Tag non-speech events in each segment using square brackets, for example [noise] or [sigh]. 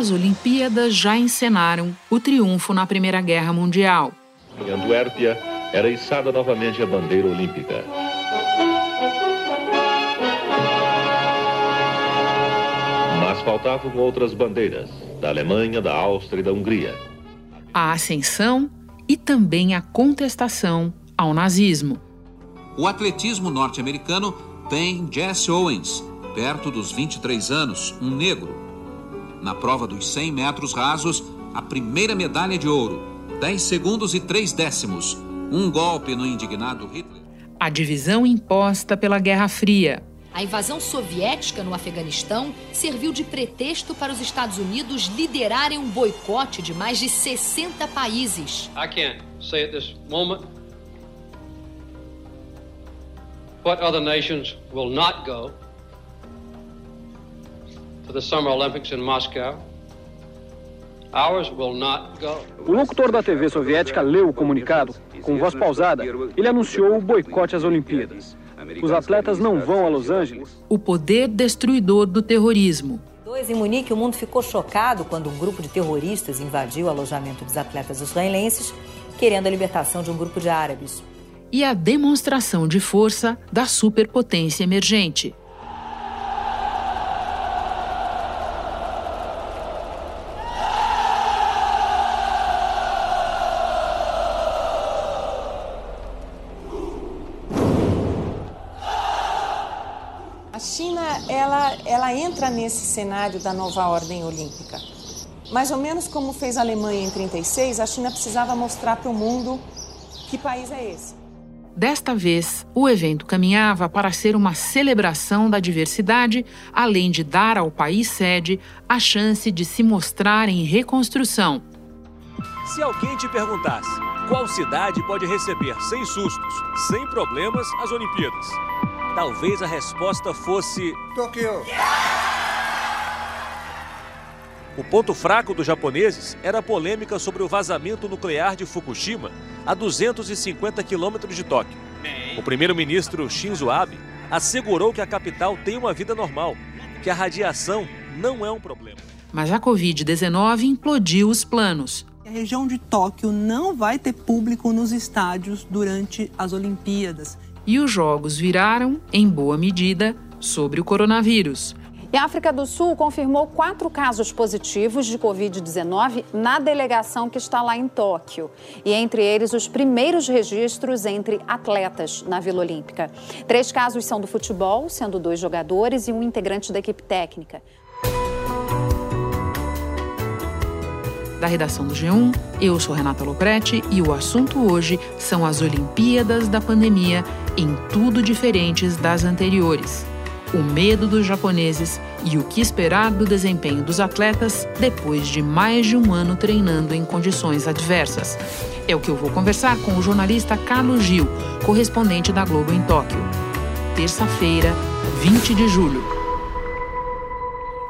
as Olimpíadas já encenaram o triunfo na Primeira Guerra Mundial. Em Antuérpia, era içada novamente a bandeira olímpica. Mas faltavam outras bandeiras, da Alemanha, da Áustria e da Hungria. A ascensão e também a contestação ao nazismo. O atletismo norte-americano tem Jesse Owens, perto dos 23 anos, um negro. Na prova dos 100 metros rasos, a primeira medalha de ouro, 10 segundos e 3 décimos, um golpe no indignado Hitler. A divisão imposta pela Guerra Fria. A invasão soviética no Afeganistão serviu de pretexto para os Estados Unidos liderarem um boicote de mais de 60 países. I can't say at this moment what other nations will not go O locutor da TV soviética leu o comunicado. Com voz pausada, ele anunciou o boicote às Olimpíadas. Os atletas não vão a Los Angeles. O poder destruidor do terrorismo. Em Munique, o mundo ficou chocado quando um grupo de terroristas invadiu o alojamento dos atletas israelenses, querendo a libertação de um grupo de árabes. E a demonstração de força da superpotência emergente. ela, ela cenário da nova ordem olímpica. Mais ou menos como fez a Alemanha em 36, a China precisava mostrar para o mundo que país é esse. Desta vez, o evento caminhava para ser uma celebração da diversidade, além de dar ao país sede a chance de se mostrar em reconstrução. Se alguém te perguntasse qual cidade pode receber sem sustos, sem problemas, as Olimpíadas, talvez a resposta fosse Tóquio. O ponto fraco dos japoneses era a polêmica sobre o vazamento nuclear de Fukushima, a 250 quilômetros de Tóquio. O primeiro-ministro Shinzo Abe assegurou que a capital tem uma vida normal, que a radiação não é um problema. Mas a Covid-19 implodiu os planos. A região de Tóquio não vai ter público nos estádios durante as Olimpíadas e os jogos viraram, em boa medida, sobre o coronavírus. E a África do Sul confirmou quatro casos positivos de Covid-19 na delegação que está lá em Tóquio. E entre eles, os primeiros registros entre atletas na Vila Olímpica. Três casos são do futebol, sendo dois jogadores e um integrante da equipe técnica. da redação do G1. Eu sou Renata Loprete e o assunto hoje são as Olimpíadas da pandemia em tudo diferentes das anteriores. O medo dos japoneses e o que esperar do desempenho dos atletas depois de mais de um ano treinando em condições adversas. É o que eu vou conversar com o jornalista Carlos Gil, correspondente da Globo em Tóquio. Terça-feira, 20 de julho.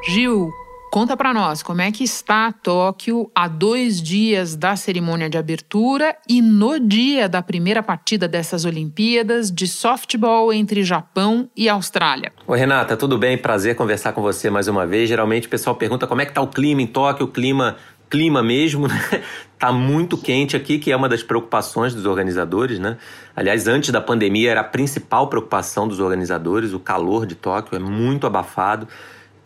Gil, Conta para nós como é que está Tóquio a dois dias da cerimônia de abertura e no dia da primeira partida dessas Olimpíadas de softball entre Japão e Austrália. Oi Renata, tudo bem? Prazer conversar com você mais uma vez. Geralmente o pessoal pergunta como é que está o clima em Tóquio, o clima clima mesmo, [laughs] né? Tá muito quente aqui, que é uma das preocupações dos organizadores, né? Aliás, antes da pandemia era a principal preocupação dos organizadores, o calor de Tóquio é muito abafado.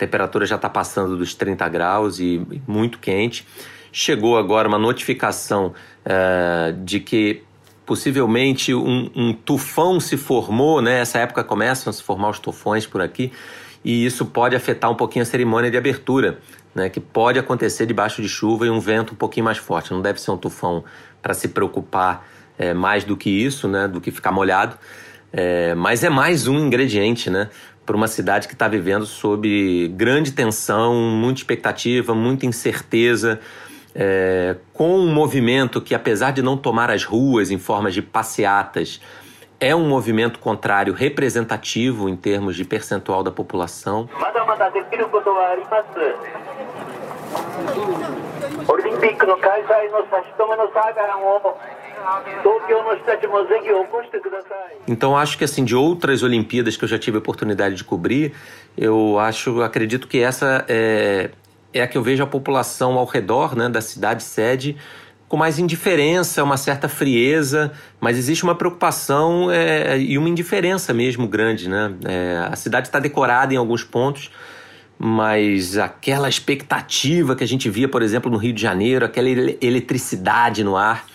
Temperatura já está passando dos 30 graus e muito quente. Chegou agora uma notificação uh, de que possivelmente um, um, tufão se formou, né? Essa época começam a se formar os tufões por aqui e isso pode afetar um pouquinho a cerimônia de abertura, né? Que pode acontecer debaixo de chuva e um vento um pouquinho mais forte. Não deve ser um tufão para se preocupar é, mais do que isso, né? Do que ficar molhado. É, mas é mais um ingrediente, né? Para uma cidade que está vivendo sob grande tensão, muita expectativa, muita incerteza, é, com um movimento que, apesar de não tomar as ruas em formas de passeatas, é um movimento contrário representativo em termos de percentual da população. オリンピックの開催の差し止めの裁判を então acho que assim de outras Olimpíadas que eu já tive a oportunidade de cobrir, eu acho, acredito que essa é, é a que eu vejo a população ao redor né, da cidade sede com mais indiferença, uma certa frieza, mas existe uma preocupação é, e uma indiferença mesmo grande. Né? É, a cidade está decorada em alguns pontos, mas aquela expectativa que a gente via, por exemplo, no Rio de Janeiro, aquela eletricidade no ar,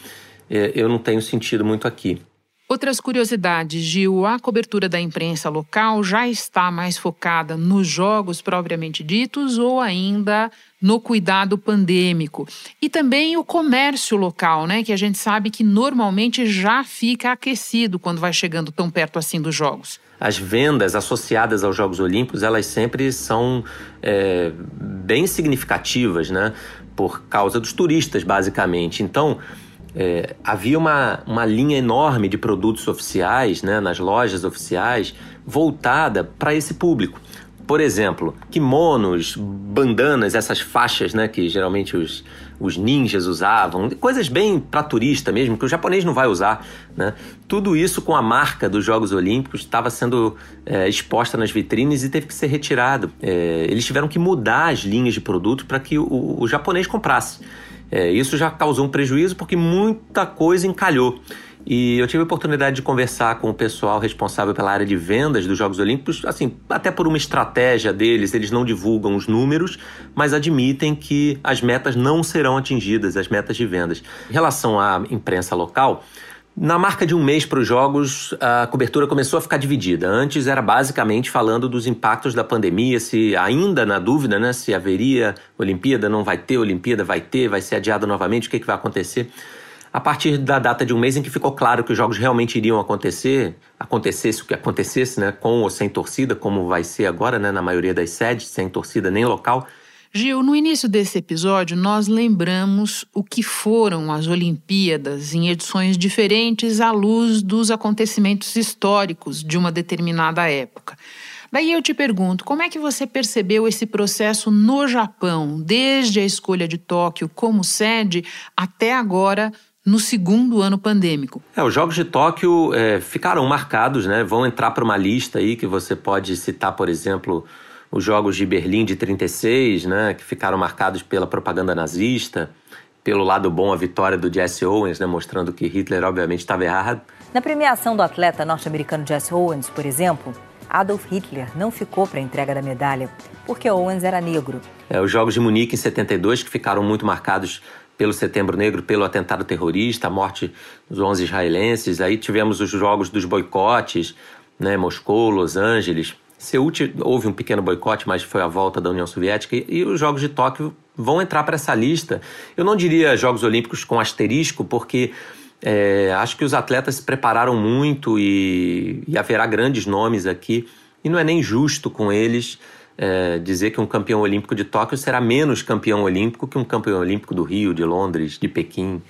é, eu não tenho sentido muito aqui. Outras curiosidades, Gil, a cobertura da imprensa local já está mais focada nos jogos propriamente ditos ou ainda no cuidado pandêmico? E também o comércio local, né, que a gente sabe que normalmente já fica aquecido quando vai chegando tão perto assim dos jogos. As vendas associadas aos Jogos Olímpicos, elas sempre são é, bem significativas, né, por causa dos turistas, basicamente. Então, é, havia uma, uma linha enorme de produtos oficiais né, nas lojas oficiais voltada para esse público. Por exemplo, kimonos, bandanas, essas faixas né, que geralmente os, os ninjas usavam, coisas bem para turista mesmo, que o japonês não vai usar. Né? Tudo isso com a marca dos Jogos Olímpicos estava sendo é, exposta nas vitrines e teve que ser retirado. É, eles tiveram que mudar as linhas de produto para que o, o japonês comprasse. É, isso já causou um prejuízo porque muita coisa encalhou. E eu tive a oportunidade de conversar com o pessoal responsável pela área de vendas dos Jogos Olímpicos, assim, até por uma estratégia deles, eles não divulgam os números, mas admitem que as metas não serão atingidas, as metas de vendas. Em relação à imprensa local, na marca de um mês para os jogos, a cobertura começou a ficar dividida. Antes era basicamente falando dos impactos da pandemia, se ainda na dúvida, né, se haveria Olimpíada, não vai ter Olimpíada, vai ter, vai ser adiado novamente, o que, que vai acontecer. A partir da data de um mês em que ficou claro que os jogos realmente iriam acontecer, acontecesse o que acontecesse, né, com ou sem torcida, como vai ser agora, né, na maioria das sedes, sem torcida nem local, Gil, no início desse episódio, nós lembramos o que foram as Olimpíadas em edições diferentes à luz dos acontecimentos históricos de uma determinada época. Daí eu te pergunto, como é que você percebeu esse processo no Japão, desde a escolha de Tóquio como sede até agora, no segundo ano pandêmico? É, os Jogos de Tóquio é, ficaram marcados, né? Vão entrar para uma lista aí que você pode citar, por exemplo, os Jogos de Berlim de 36, né, que ficaram marcados pela propaganda nazista, pelo lado bom a vitória do Jesse Owens, né, mostrando que Hitler obviamente estava errado. Na premiação do atleta norte-americano Jesse Owens, por exemplo, Adolf Hitler não ficou para a entrega da medalha, porque Owens era negro. É, os Jogos de Munique em 72, que ficaram muito marcados pelo Setembro Negro, pelo atentado terrorista, a morte dos 11 israelenses. Aí tivemos os Jogos dos boicotes, né, Moscou, Los Angeles. Seul houve um pequeno boicote, mas foi a volta da União Soviética e, e os Jogos de Tóquio vão entrar para essa lista. Eu não diria Jogos Olímpicos com asterisco, porque é, acho que os atletas se prepararam muito e, e, haverá grandes nomes aqui. E não é nem justo com eles é, dizer que um campeão olímpico de Tóquio será menos campeão olímpico que um campeão olímpico do Rio, de Londres, de Pequim,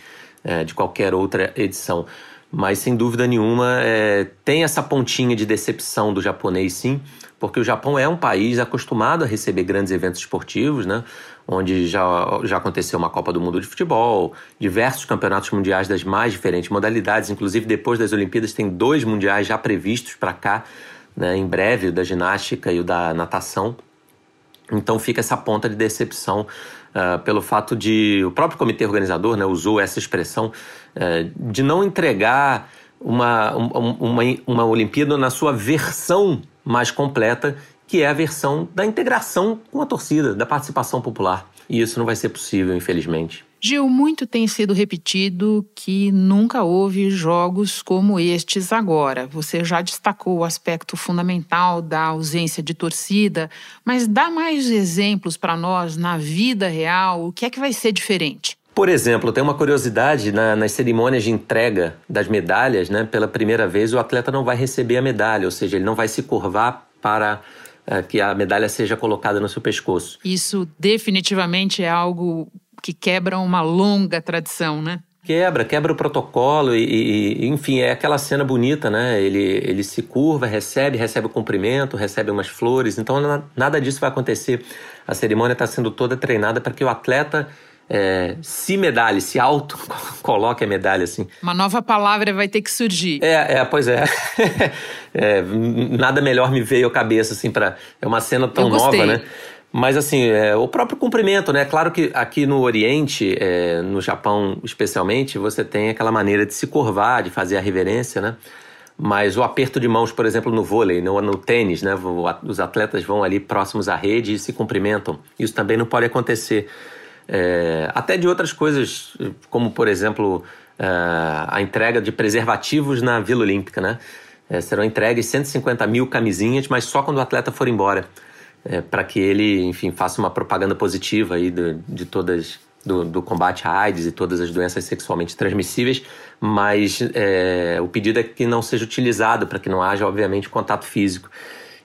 é, de qualquer outra edição. Mas sem dúvida nenhuma é, tem essa pontinha de decepção do japonês, sim, porque o Japão é um país acostumado a receber grandes eventos esportivos, né? Onde já, já aconteceu uma Copa do Mundo de Futebol, diversos campeonatos mundiais das mais diferentes modalidades, inclusive depois das Olimpíadas tem dois mundiais já previstos para cá, né? Em breve, o da ginástica e o da natação. Então fica essa ponta de decepção uh, pelo fato de o próprio comitê organizador né, usou essa expressão uh, de não entregar uma, uma, uma Olimpíada na sua versão mais completa, que é a versão da integração com a torcida, da participação popular. E isso não vai ser possível, infelizmente. Gil, muito tem sido repetido que nunca houve jogos como estes agora. Você já destacou o aspecto fundamental da ausência de torcida, mas dá mais exemplos para nós na vida real. O que é que vai ser diferente? Por exemplo, tem uma curiosidade na, nas cerimônias de entrega das medalhas, né? Pela primeira vez, o atleta não vai receber a medalha, ou seja, ele não vai se curvar para é, que a medalha seja colocada no seu pescoço. Isso definitivamente é algo que quebram uma longa tradição, né? Quebra, quebra o protocolo e, e, enfim, é aquela cena bonita, né? Ele, ele se curva, recebe, recebe o cumprimento, recebe umas flores, então nada disso vai acontecer. A cerimônia está sendo toda treinada para que o atleta é, se medalhe, se auto [laughs] coloque a medalha assim. Uma nova palavra vai ter que surgir. É, é pois é. [laughs] é nada melhor me veio à cabeça assim para é uma cena tão nova, né? Mas assim, é, o próprio cumprimento, né? Claro que aqui no Oriente, é, no Japão especialmente, você tem aquela maneira de se curvar, de fazer a reverência, né? Mas o aperto de mãos, por exemplo, no vôlei, no, no tênis, né? Os atletas vão ali próximos à rede e se cumprimentam. Isso também não pode acontecer. É, até de outras coisas, como por exemplo é, a entrega de preservativos na Vila Olímpica, né? É, serão entregues 150 mil camisinhas, mas só quando o atleta for embora é, para que ele, enfim, faça uma propaganda positiva aí de, de todas do, do, combate à AIDS e todas as doenças sexualmente transmissíveis, mas é, o pedido é que não seja utilizado para que não haja, obviamente, contato físico.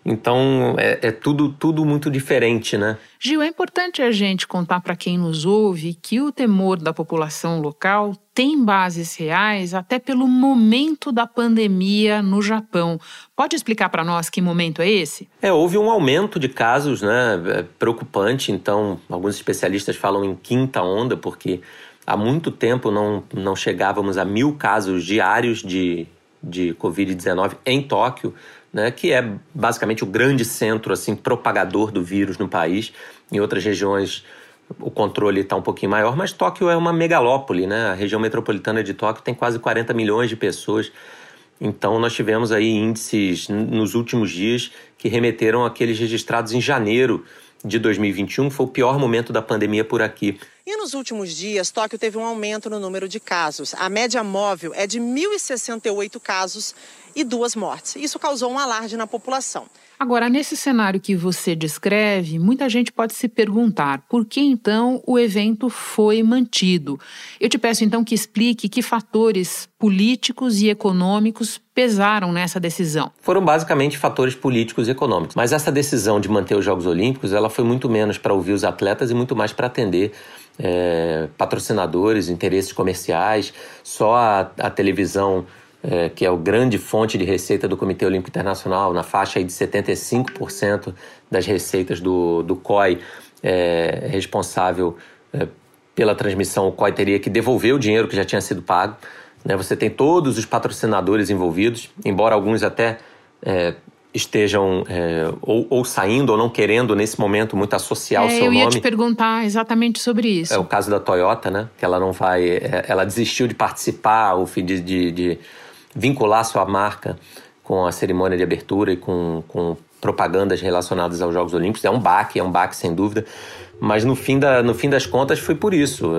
Então é, é, tudo, tudo muito diferente, né? Gil, é importante a gente contar para quem nos ouve que o temor da população local tem bases reais até pelo momento da pandemia no Japão. Pode explicar para nós que momento é esse? É, houve um aumento de casos, né? É preocupante. Então, alguns especialistas falam em quinta onda, porque há muito tempo não, não chegávamos a mil casos diários de, de Covid-19 em Tóquio né, que é basicamente o grande centro assim propagador do vírus no país. Em outras regiões o controle está um pouquinho maior, mas Tóquio é uma megalópole, né? A região metropolitana de Tóquio tem quase 40 milhões de pessoas. Então nós tivemos aí índices nos últimos dias que remeteram àqueles registrados em janeiro de 2021, foi o pior momento da pandemia por aqui. E nos últimos dias, Tóquio teve um aumento no número de casos. A média móvel é de 1.068 casos e duas mortes. Isso causou um alarde na população. Agora, nesse cenário que você descreve, muita gente pode se perguntar por que então o evento foi mantido. Eu te peço então que explique que fatores políticos e econômicos pesaram nessa decisão. Foram basicamente fatores políticos e econômicos, mas essa decisão de manter os Jogos Olímpicos, ela foi muito menos para ouvir os atletas e muito mais para atender é, patrocinadores, interesses comerciais. Só a, a televisão é, que é o grande fonte de receita do Comitê Olímpico Internacional, na faixa de 75% das receitas do, do COI, é, responsável é, pela transmissão, o COI teria que devolver o dinheiro que já tinha sido pago. Né? Você tem todos os patrocinadores envolvidos, embora alguns até é, estejam é, ou, ou, saindo ou não querendo nesse momento muito associar é, o seu nome. Eu ia te perguntar exatamente sobre isso. É o caso da Toyota, né? Que ela não vai, é, ela desistiu de participar, ou de, de, de vincular sua marca com a cerimônia de abertura e com, com propagandas relacionadas aos Jogos Olímpicos. É um baque, é um baque sem dúvida, mas no fim, da, no fim das contas foi por isso.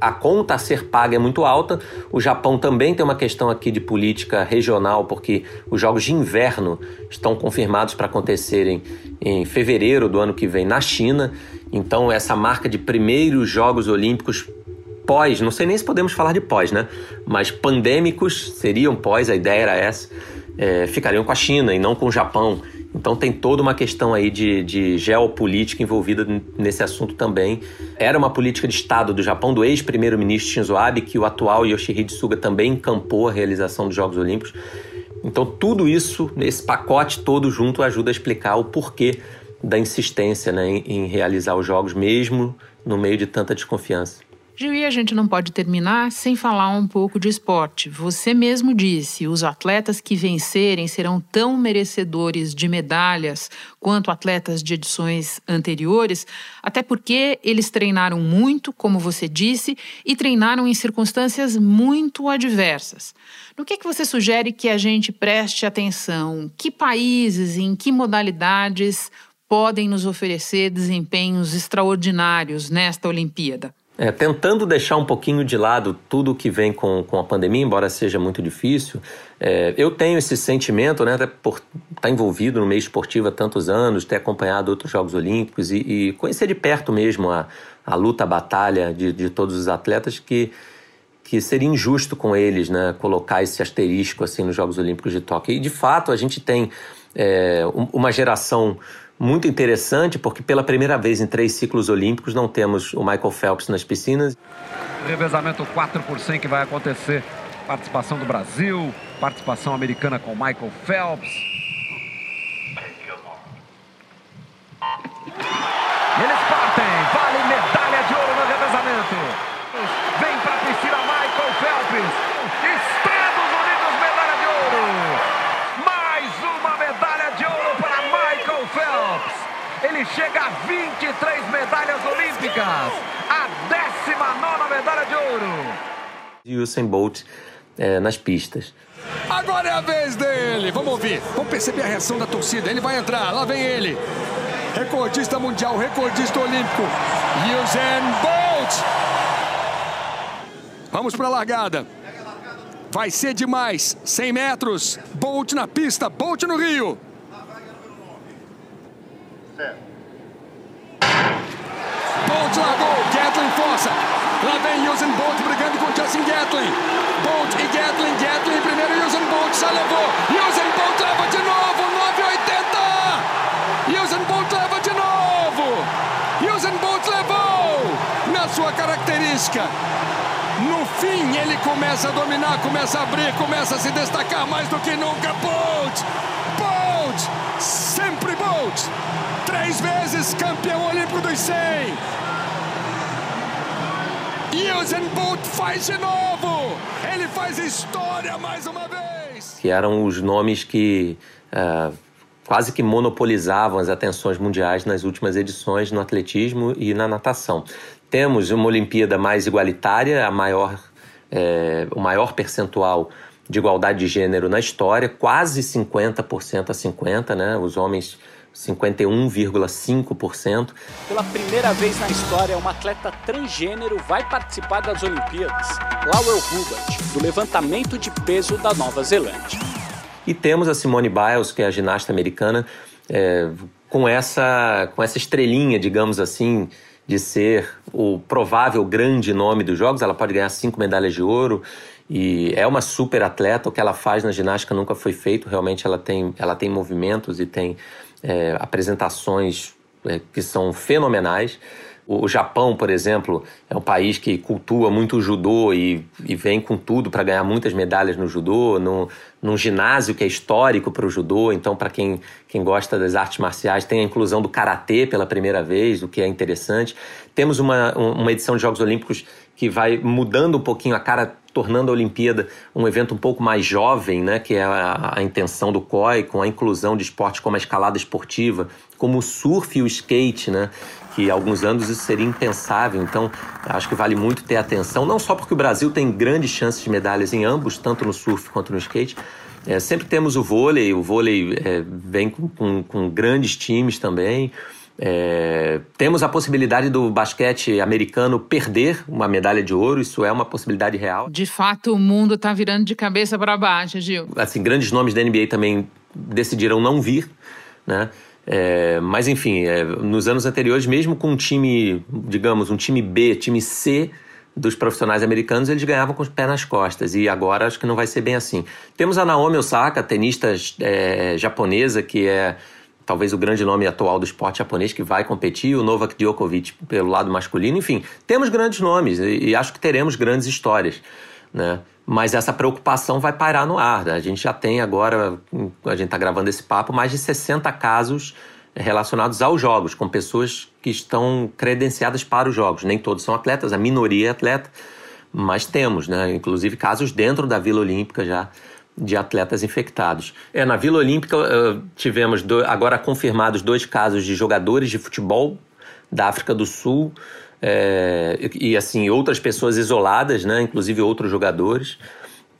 A conta a ser paga é muito alta. O Japão também tem uma questão aqui de política regional, porque os Jogos de Inverno estão confirmados para acontecerem em fevereiro do ano que vem na China. Então, essa marca de primeiros Jogos Olímpicos pós, não sei nem se podemos falar de pós, né? Mas pandêmicos seriam pós, a ideia era essa, é, ficariam com a China e não com o Japão. Então tem toda uma questão aí de, de, geopolítica envolvida nesse assunto também. Era uma política de Estado do Japão, do ex-primeiro-ministro Shinzo Abe, que o atual Yoshihide Suga também encampou a realização dos Jogos Olímpicos. Então tudo isso, esse pacote todo junto, ajuda a explicar o porquê da insistência né, em, em realizar os Jogos, mesmo no meio de tanta desconfiança. Gil, e a gente não pode terminar sem falar um pouco de esporte. Você mesmo disse, os atletas que vencerem serão tão merecedores de medalhas quanto atletas de edições anteriores, até porque eles treinaram muito, como você disse, e treinaram em circunstâncias muito adversas. No que, é que você sugere que a gente preste atenção? Que países, em que modalidades podem nos oferecer desempenhos extraordinários nesta Olimpíada? É, tentando deixar um pouquinho de lado tudo que vem com, com a pandemia, embora seja muito difícil, é, eu tenho esse sentimento, né, até por estar tá envolvido no meio esportivo há tantos anos, ter acompanhado outros Jogos Olímpicos e, e conhecer de perto mesmo a, a luta, a batalha de, de todos os atletas, que, que seria injusto com eles né, colocar esse asterisco assim nos Jogos Olímpicos de Tóquio. E de fato a gente tem é, uma geração muito interessante, porque pela primeira vez em três ciclos olímpicos não temos o Michael Phelps nas piscinas. Revezamento 4 por 100 que vai acontecer. Participação do Brasil, participação americana com Michael Phelps. Eles partem, vale medalha de ouro no revezamento. Vem para a piscina Michael Phelps. Chega a 23 medalhas olímpicas, a 19 medalha de ouro. E Usain Bolt é, nas pistas. Agora é a vez dele. Vamos ouvir. Vamos perceber a reação da torcida. Ele vai entrar. Lá vem ele. Recordista mundial, recordista olímpico. Usain Bolt. Vamos para a largada. Vai ser demais. 100 metros. Bolt na pista. Bolt no Rio. Bolt largou. Gatlin força. Lá vem Usain Bolt brigando com Justin Gatlin. Bolt e Gatlin. Gatlin primeiro. Usain Bolt já levou. Usain Bolt leva de novo. 9,80. Usain Bolt leva de novo. Usain Bolt levou. Na sua característica. No fim, ele começa a dominar, começa a abrir, começa a se destacar mais do que nunca. Bolt! Bolt! Sempre Bolt! Três vezes campeão olímpico dos 100. Usain Bolt faz de novo! Ele faz história mais uma vez! Que eram os nomes que uh, quase que monopolizavam as atenções mundiais nas últimas edições no atletismo e na natação. Temos uma Olimpíada mais igualitária, a maior, é, o maior percentual de igualdade de gênero na história, quase 50% a 50%, né? Os homens 51,5%. Pela primeira vez na história, uma atleta transgênero vai participar das Olimpíadas. Laurel Hubert, do levantamento de peso da Nova Zelândia. E temos a Simone Biles, que é a ginasta americana, é, com, essa, com essa estrelinha, digamos assim, de ser o provável grande nome dos Jogos. Ela pode ganhar cinco medalhas de ouro e é uma super atleta. O que ela faz na ginástica nunca foi feito. Realmente ela tem, ela tem movimentos e tem é, apresentações é, que são fenomenais. O Japão, por exemplo, é um país que cultua muito o judô e, e vem com tudo para ganhar muitas medalhas no judô, no, num ginásio que é histórico para o judô. Então, para quem, quem gosta das artes marciais, tem a inclusão do karatê pela primeira vez, o que é interessante. Temos uma, uma edição de Jogos Olímpicos que vai mudando um pouquinho a cara, tornando a Olimpíada um evento um pouco mais jovem, né, que é a, a intenção do COI, com a inclusão de esportes como a escalada esportiva, como o surf e o skate, né, que há alguns anos isso seria impensável. Então, acho que vale muito ter atenção, não só porque o Brasil tem grandes chances de medalhas em ambos, tanto no surf quanto no skate. É, sempre temos o vôlei, o vôlei é, vem com, com, com, grandes times também. É, temos a possibilidade do basquete americano perder uma medalha de ouro, isso é uma possibilidade real. De fato, o mundo está virando de cabeça para baixo, Gil. Assim, grandes nomes da NBA também decidiram não vir, né? É, mas enfim, é, nos anos anteriores, mesmo com um time, digamos, um time B, time C dos profissionais americanos, eles ganhavam com os pés nas costas. E agora acho que não vai ser bem assim. Temos a Naomi Osaka, tenista é, japonesa, que é talvez o grande nome atual do esporte japonês, que vai competir, o Novak Djokovic pelo lado masculino. Enfim, temos grandes nomes e, e acho que teremos grandes histórias. Né? Mas essa preocupação vai parar no ar. Né? A gente já tem agora, a gente está gravando esse papo, mais de 60 casos relacionados aos jogos, com pessoas que estão credenciadas para os jogos. Nem todos são atletas, a minoria é atleta, mas temos, né? Inclusive casos dentro da Vila Olímpica já de atletas infectados. É, na Vila Olímpica uh, tivemos do, agora confirmados dois casos de jogadores de futebol da África do Sul é, e assim outras pessoas isoladas, né, inclusive outros jogadores.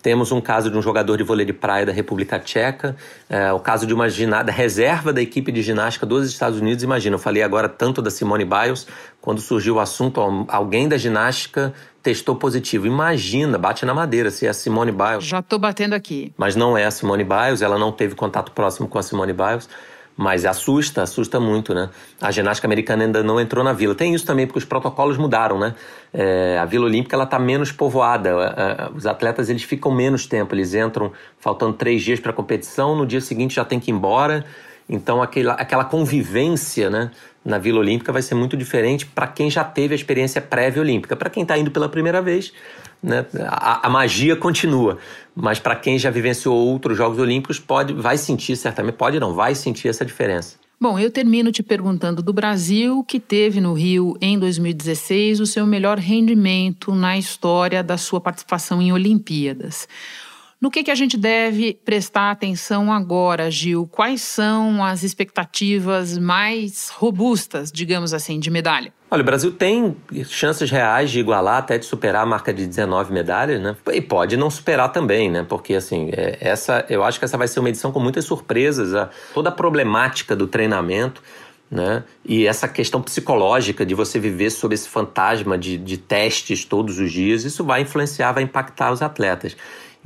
Temos um caso de um jogador de vôlei de praia da República Tcheca, é, o caso de uma ginada, reserva da equipe de ginástica dos Estados Unidos. Imagina, eu falei agora tanto da Simone Biles, quando surgiu o assunto, alguém da ginástica testou positivo. Imagina, bate na madeira se é a Simone Biles. Já estou batendo aqui. Mas não é a Simone Biles, ela não teve contato próximo com a Simone Biles. Mas assusta, assusta muito, né? A ginástica americana ainda não entrou na vila. Tem isso também, porque os protocolos mudaram, né? É, a Vila Olímpica ela está menos povoada. É, é, os atletas eles ficam menos tempo. Eles entram faltando três dias para a competição, no dia seguinte já tem que ir embora. Então aquela, aquela convivência, né? Na Vila Olímpica vai ser muito diferente para quem já teve a experiência prévia olímpica. Para quem está indo pela primeira vez, né? A, a, magia continua, mas para quem já vivenciou outros Jogos Olímpicos pode, vai sentir certamente, pode não, vai sentir essa diferença. Bom, eu termino te perguntando do Brasil, que teve no Rio em 2016 o seu melhor rendimento na história da sua participação em Olimpíadas. No que, que a gente deve prestar atenção agora, Gil? Quais são as expectativas mais robustas, digamos assim, de medalha? Olha, o Brasil tem chances reais de igualar, até de superar a marca de 19 medalhas, né? E pode não superar também, né? Porque, assim, é, essa, eu acho que essa vai ser uma edição com muitas surpresas. A, toda a problemática do treinamento, né? E essa questão psicológica de você viver sob esse fantasma de, de testes todos os dias, isso vai influenciar, vai impactar os atletas.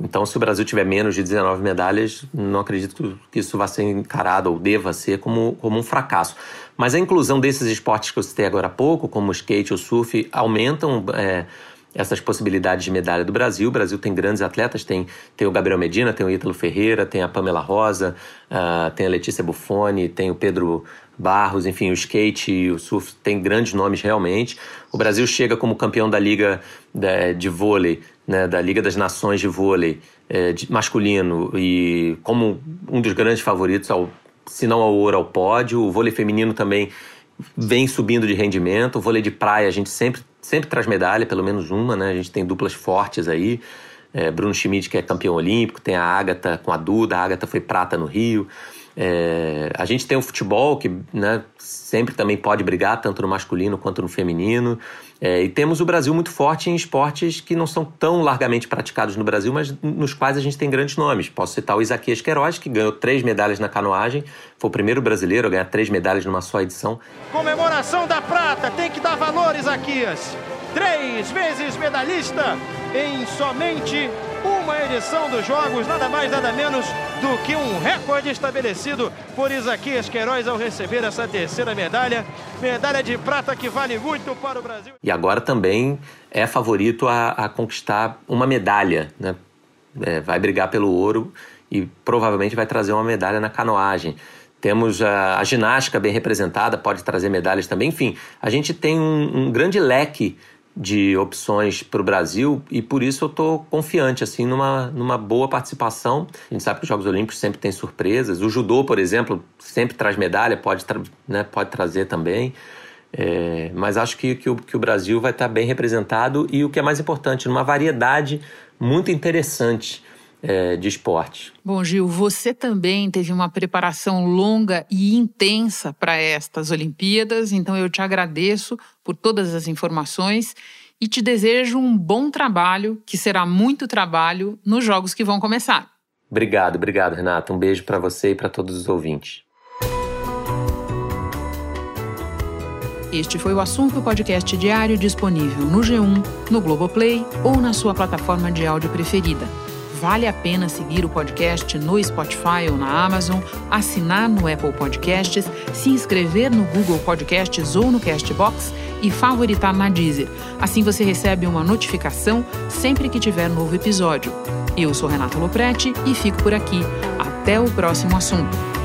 Então, se o Brasil tiver menos de 19 medalhas, não acredito que isso vá ser encarado ou deva ser como, como um fracasso. Mas a inclusão desses esportes que eu citei agora há pouco, como o skate ou surf, aumentam é, essas possibilidades de medalha do Brasil. O Brasil tem grandes atletas, tem, tem o Gabriel Medina, tem o Ítalo Ferreira, tem a Pamela Rosa, uh, tem a Letícia Buffoni, tem o Pedro Barros, enfim, o skate e o surf tem grandes nomes realmente. O Brasil chega como campeão da Liga de Vôlei né, da Liga das Nações de Vôlei é, de, masculino e como um dos grandes favoritos, ao, se não ao ouro, ao pódio. O vôlei feminino também vem subindo de rendimento. O vôlei de praia a gente sempre, sempre traz medalha, pelo menos uma, né? A gente tem duplas fortes aí. É, Bruno Schmidt, que é campeão olímpico, tem a Ágata com a Duda, a Ágata foi prata no Rio. É, a gente tem o futebol, que né, sempre também pode brigar, tanto no masculino quanto no feminino. É, e temos o Brasil muito forte em esportes que não são tão largamente praticados no Brasil, mas nos quais a gente tem grandes nomes. Posso citar o Isaquias Queiroz, que ganhou três medalhas na canoagem, foi o primeiro brasileiro a ganhar três medalhas numa só edição. Comemoração da prata, tem que dar valor, Isaquias. Três vezes medalhista em somente uma edição dos Jogos, nada mais, nada menos do que um recorde estabelecido por Isaquias Queiroz ao receber essa terceira medalha. Medalha de prata que vale muito para o Brasil. E agora também é favorito a, a conquistar uma medalha, né? É, vai brigar pelo ouro e provavelmente vai trazer uma medalha na canoagem. Temos a, a ginástica bem representada, pode trazer medalhas também. Enfim, a gente tem um, um grande leque de opções para o Brasil e por isso eu estou confiante assim numa, numa boa participação. A gente sabe que os Jogos Olímpicos sempre tem surpresas. O judô, por exemplo, sempre traz medalha, pode, tra né, pode trazer também. É, mas acho que, que, o, que o Brasil vai estar bem representado e o que é mais importante, numa variedade muito interessante é, de esporte. Bom, Gil, você também teve uma preparação longa e intensa para estas Olimpíadas, então eu te agradeço por todas as informações e te desejo um bom trabalho, que será muito trabalho, nos jogos que vão começar. Obrigado, obrigado, Renata. Um beijo para você e para todos os ouvintes. Este foi o assunto podcast diário disponível no G1, no Globoplay ou na sua plataforma de áudio preferida vale a pena seguir o podcast no Spotify ou na Amazon, assinar no Apple Podcasts, se inscrever no Google Podcasts ou no Castbox e favoritar na Deezer. Assim você recebe uma notificação sempre que tiver novo episódio. Eu sou Renata Loprete e fico por aqui. Até o próximo assunto.